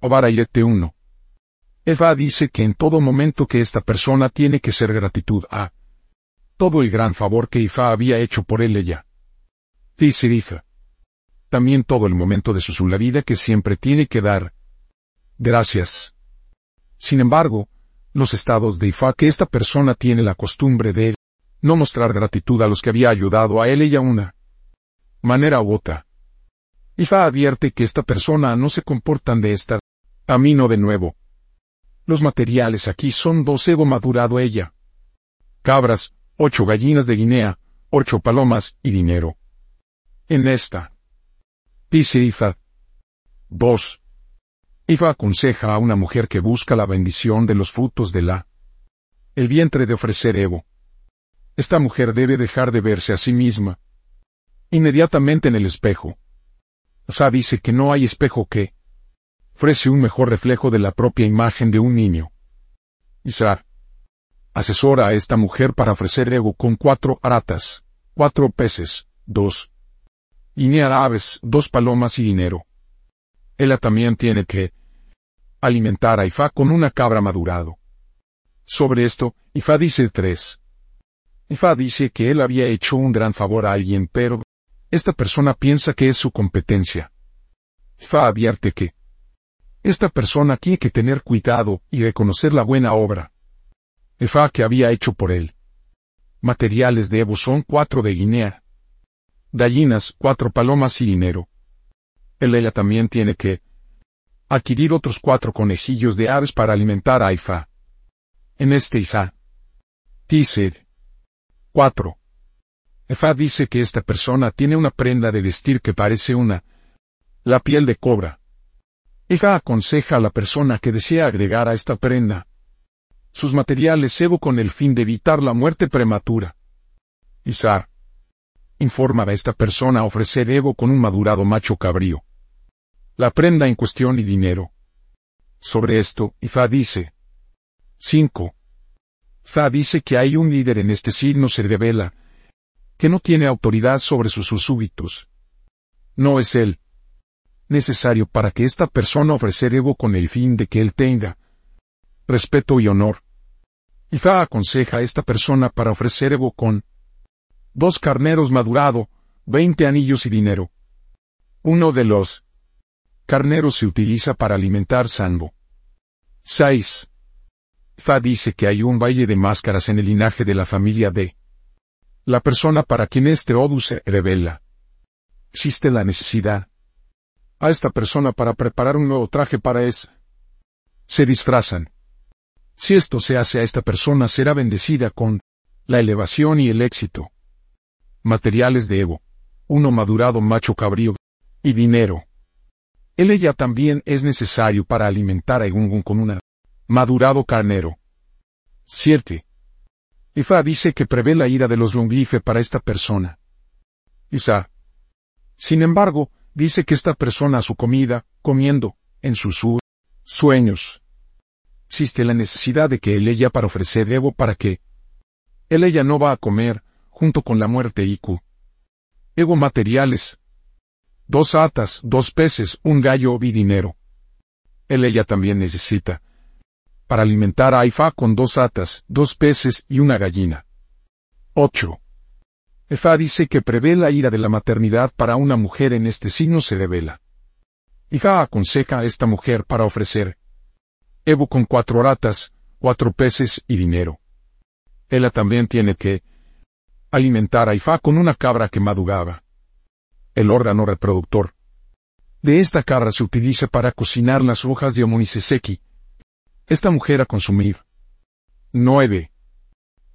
Obarayete 1. Eva dice que en todo momento que esta persona tiene que ser gratitud a todo el gran favor que Ifa había hecho por él ella. Dice Ifa. También todo el momento de su vida que siempre tiene que dar. Gracias. Sin embargo, los estados de Ifa que esta persona tiene la costumbre de no mostrar gratitud a los que había ayudado a él ella una manera u otra. Ifa advierte que esta persona no se comportan de esta a mí no de nuevo. Los materiales aquí son dos ego madurado ella. Cabras, ocho gallinas de Guinea, ocho palomas y dinero. En esta. Dice Ifa. 2. Ifa aconseja a una mujer que busca la bendición de los frutos de la el vientre de ofrecer Evo. Esta mujer debe dejar de verse a sí misma. Inmediatamente en el espejo. Sa dice que no hay espejo que ofrece un mejor reflejo de la propia imagen de un niño. Isar asesora a esta mujer para ofrecer ego con cuatro aratas, cuatro peces, dos guinea aves, dos palomas y dinero. Ella también tiene que alimentar a Ifa con una cabra madurado. Sobre esto, Ifa dice tres. Ifa dice que él había hecho un gran favor a alguien, pero esta persona piensa que es su competencia. Ifa advierte que esta persona tiene que tener cuidado y reconocer la buena obra Efa que había hecho por él. Materiales de Evo son cuatro de Guinea. Gallinas, cuatro palomas y dinero. Él ella también tiene que adquirir otros cuatro conejillos de aves para alimentar a Ifa. En este Ifa. Dice. 4. Efa dice que esta persona tiene una prenda de vestir que parece una la piel de cobra. Ifa aconseja a la persona que desea agregar a esta prenda sus materiales Evo con el fin de evitar la muerte prematura. Isar. Informa a esta persona a ofrecer Evo con un madurado macho cabrío. La prenda en cuestión y dinero. Sobre esto, Ifa dice. 5. Fa dice que hay un líder en este signo se revela, que no tiene autoridad sobre sus súbitos. No es él. Necesario para que esta persona ofrecer Evo con el fin de que él tenga, respeto y honor. Ifa aconseja a esta persona para ofrecer Evo con dos carneros madurado, veinte anillos y dinero. Uno de los carneros se utiliza para alimentar Sanbo. 6. Fa dice que hay un valle de máscaras en el linaje de la familia de la persona para quien este Odu se revela. Existe la necesidad a esta persona para preparar un nuevo traje para es. Se disfrazan. Si esto se hace a esta persona será bendecida con la elevación y el éxito. Materiales de Evo. Uno madurado macho cabrío. Y dinero. El ella también es necesario para alimentar a Egungun con una madurado carnero. 7. Ifa dice que prevé la ira de los longife para esta persona. Isa. Sin embargo, dice que esta persona su comida, comiendo, en sus sueños, existe la necesidad de que el ella para ofrecer Evo para que el ella no va a comer, junto con la muerte Iku. Ego materiales. Dos atas, dos peces, un gallo y dinero. El ella también necesita. Para alimentar a Ifa con dos atas, dos peces y una gallina. 8. Efa dice que prevé la ira de la maternidad para una mujer en este signo se revela. Ifa aconseja a esta mujer para ofrecer Evo con cuatro ratas, cuatro peces y dinero. Ella también tiene que alimentar a Ifa con una cabra que madugaba. El órgano reproductor. De esta cabra se utiliza para cocinar las hojas de omoniseseki. Esta mujer a consumir. 9.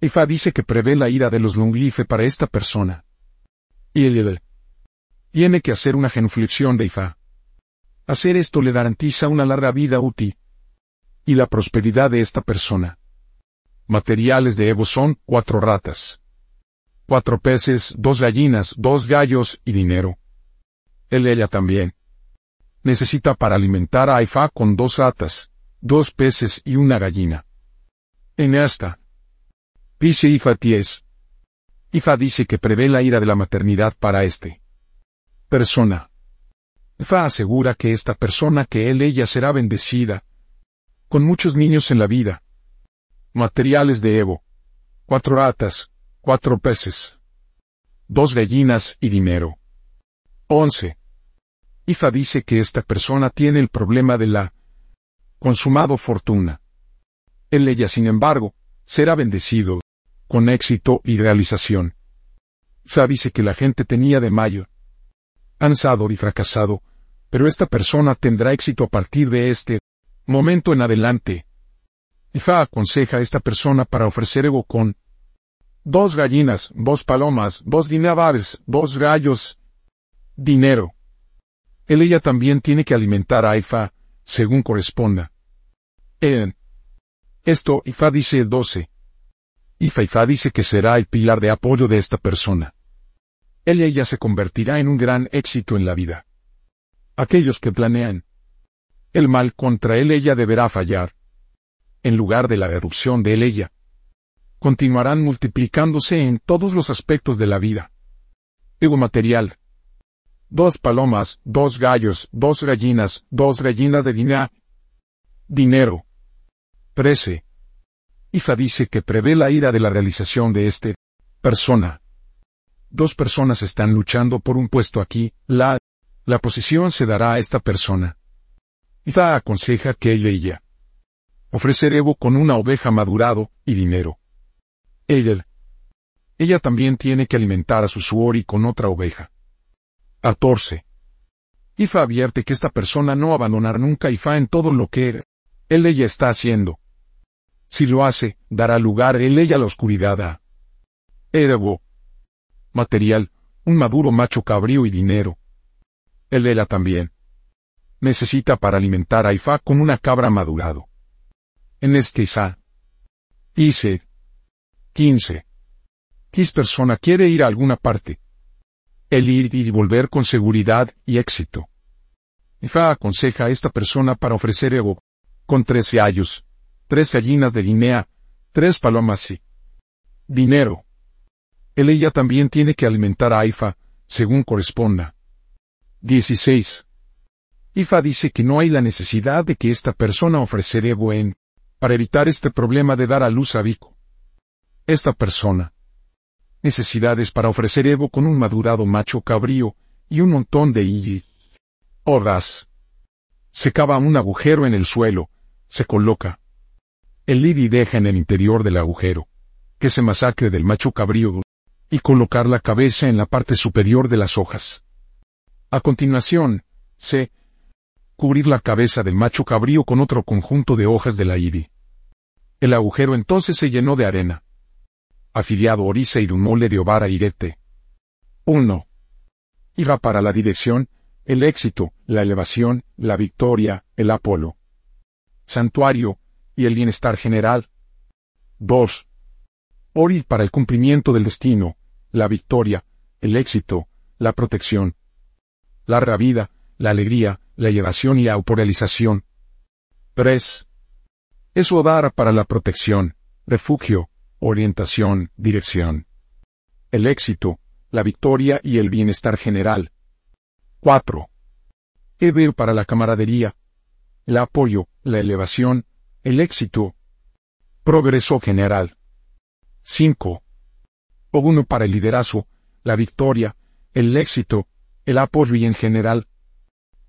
Ifa dice que prevé la ira de los lunglife para esta persona. Y él tiene que hacer una genuflexión de Ifa. Hacer esto le garantiza una larga vida útil y la prosperidad de esta persona. Materiales de Evo son cuatro ratas, cuatro peces, dos gallinas, dos gallos y dinero. Él ella también. Necesita para alimentar a Aifa con dos ratas, dos peces y una gallina. En esta. Dice Ifa 10. Ifa dice que prevé la ira de la maternidad para este. Persona. Fa asegura que esta persona que él ella será bendecida, con muchos niños en la vida. Materiales de Evo. Cuatro ratas, cuatro peces, dos gallinas y dinero. 11. Ifa dice que esta persona tiene el problema de la consumado fortuna. Él ella, sin embargo, será bendecido, con éxito y realización. Fa dice que la gente tenía de mayo, ansado y fracasado, pero esta persona tendrá éxito a partir de este momento en adelante. Ifa aconseja a esta persona para ofrecer ego con dos gallinas, dos palomas, dos dinavares, dos gallos, dinero. Él ella también tiene que alimentar a Ifa, según corresponda. En esto, Ifa dice 12. Ifa Ifa dice que será el pilar de apoyo de esta persona. Él ella se convertirá en un gran éxito en la vida. Aquellos que planean el mal contra él ella deberá fallar. En lugar de la erupción de él ella, continuarán multiplicándose en todos los aspectos de la vida. Ego material. Dos palomas, dos gallos, dos gallinas, dos gallinas de dinero. Dinero. 13. Ifa dice que prevé la ira de la realización de este persona. Dos personas están luchando por un puesto aquí, la, la posición se dará a esta persona. Ifa aconseja que ella ella ofrecer Evo con una oveja madurado y dinero. Ella, ella también tiene que alimentar a su suori con otra oveja. 14. Ifa advierte que esta persona no abandonar nunca Ifa en todo lo que él ella está haciendo. Si lo hace, dará lugar él ella a la oscuridad a Evo. Material, un maduro macho cabrío y dinero. Él ella también. Necesita para alimentar a Ifa con una cabra madurado. En este Ifa. Dice, 15. Quis persona quiere ir a alguna parte. El ir y volver con seguridad y éxito. Ifa aconseja a esta persona para ofrecer ego, con tres gallos, tres gallinas de Guinea, tres palomas y dinero. El ella también tiene que alimentar a Ifa, según corresponda. 16. Ifa dice que no hay la necesidad de que esta persona ofrecer ego en, para evitar este problema de dar a luz a Vico esta persona. Necesidades para ofrecer Evo con un madurado macho cabrío y un montón de y hordas. Se cava un agujero en el suelo, se coloca. El lidi deja en el interior del agujero, que se masacre del macho cabrío, y colocar la cabeza en la parte superior de las hojas. A continuación, se cubrir la cabeza del macho cabrío con otro conjunto de hojas de la iri. El agujero entonces se llenó de arena afiliado Orisa y Dumole de Obara Irete. 1. Iba para la dirección, el éxito, la elevación, la victoria, el Apolo. Santuario, y el bienestar general. 2. Ori para el cumplimiento del destino, la victoria, el éxito, la protección. Larga vida, la alegría, la elevación y la autorrealización. 3. Eso dar para la protección, refugio, orientación, dirección. El éxito, la victoria y el bienestar general. 4. Eber para la camaradería, el apoyo, la elevación, el éxito. Progreso general. 5. Oguno para el liderazgo, la victoria, el éxito, el apoyo y en general.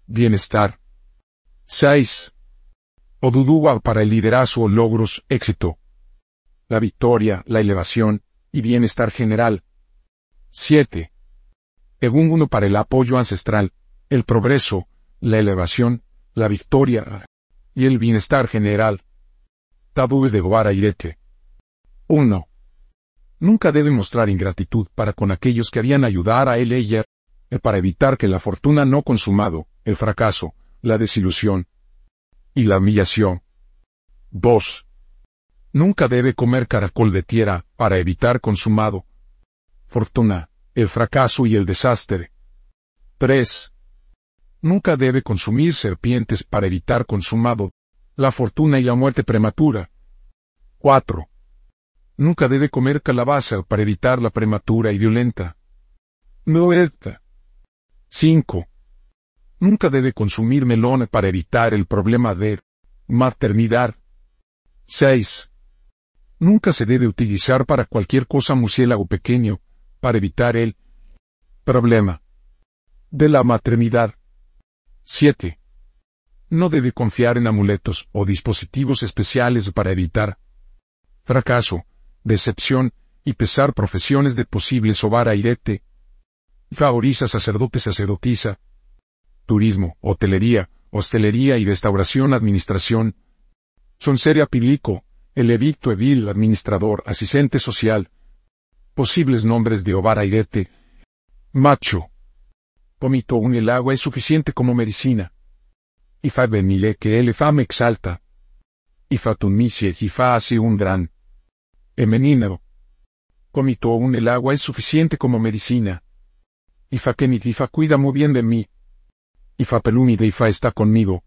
Bienestar. 6. Oduduwa para el liderazgo, logros, éxito la victoria, la elevación y bienestar general. 7. uno para el apoyo ancestral, el progreso, la elevación, la victoria y el bienestar general. Tabú de Guara Irete. 1. Nunca debe mostrar ingratitud para con aquellos que habían ayudar a él ella, eh, para evitar que la fortuna no consumado, el fracaso, la desilusión y la humillación. 2. Nunca debe comer caracol de tierra para evitar consumado. Fortuna, el fracaso y el desastre. 3. Nunca debe consumir serpientes para evitar consumado, la fortuna y la muerte prematura. 4. Nunca debe comer calabaza para evitar la prematura y violenta. Muerta. 5. Nunca debe consumir melón para evitar el problema de maternidad. 6. Nunca se debe utilizar para cualquier cosa murciélago pequeño, para evitar el problema de la maternidad. 7. No debe confiar en amuletos o dispositivos especiales para evitar fracaso, decepción y pesar profesiones de posible sobar airete. Favoriza sacerdote sacerdotisa. Turismo, hotelería, hostelería y restauración administración. Son seria pilico, el edicto edil administrador asistente social. Posibles nombres de ovar airete. Macho. Comito un el agua es suficiente como medicina. Y fa benile que el me exalta. Y fa misie y fa hace un gran. Emenino. Comito un el agua es suficiente como medicina. Y fa que mi fa cuida muy bien de mí. Y fa pelumide y fa está conmigo.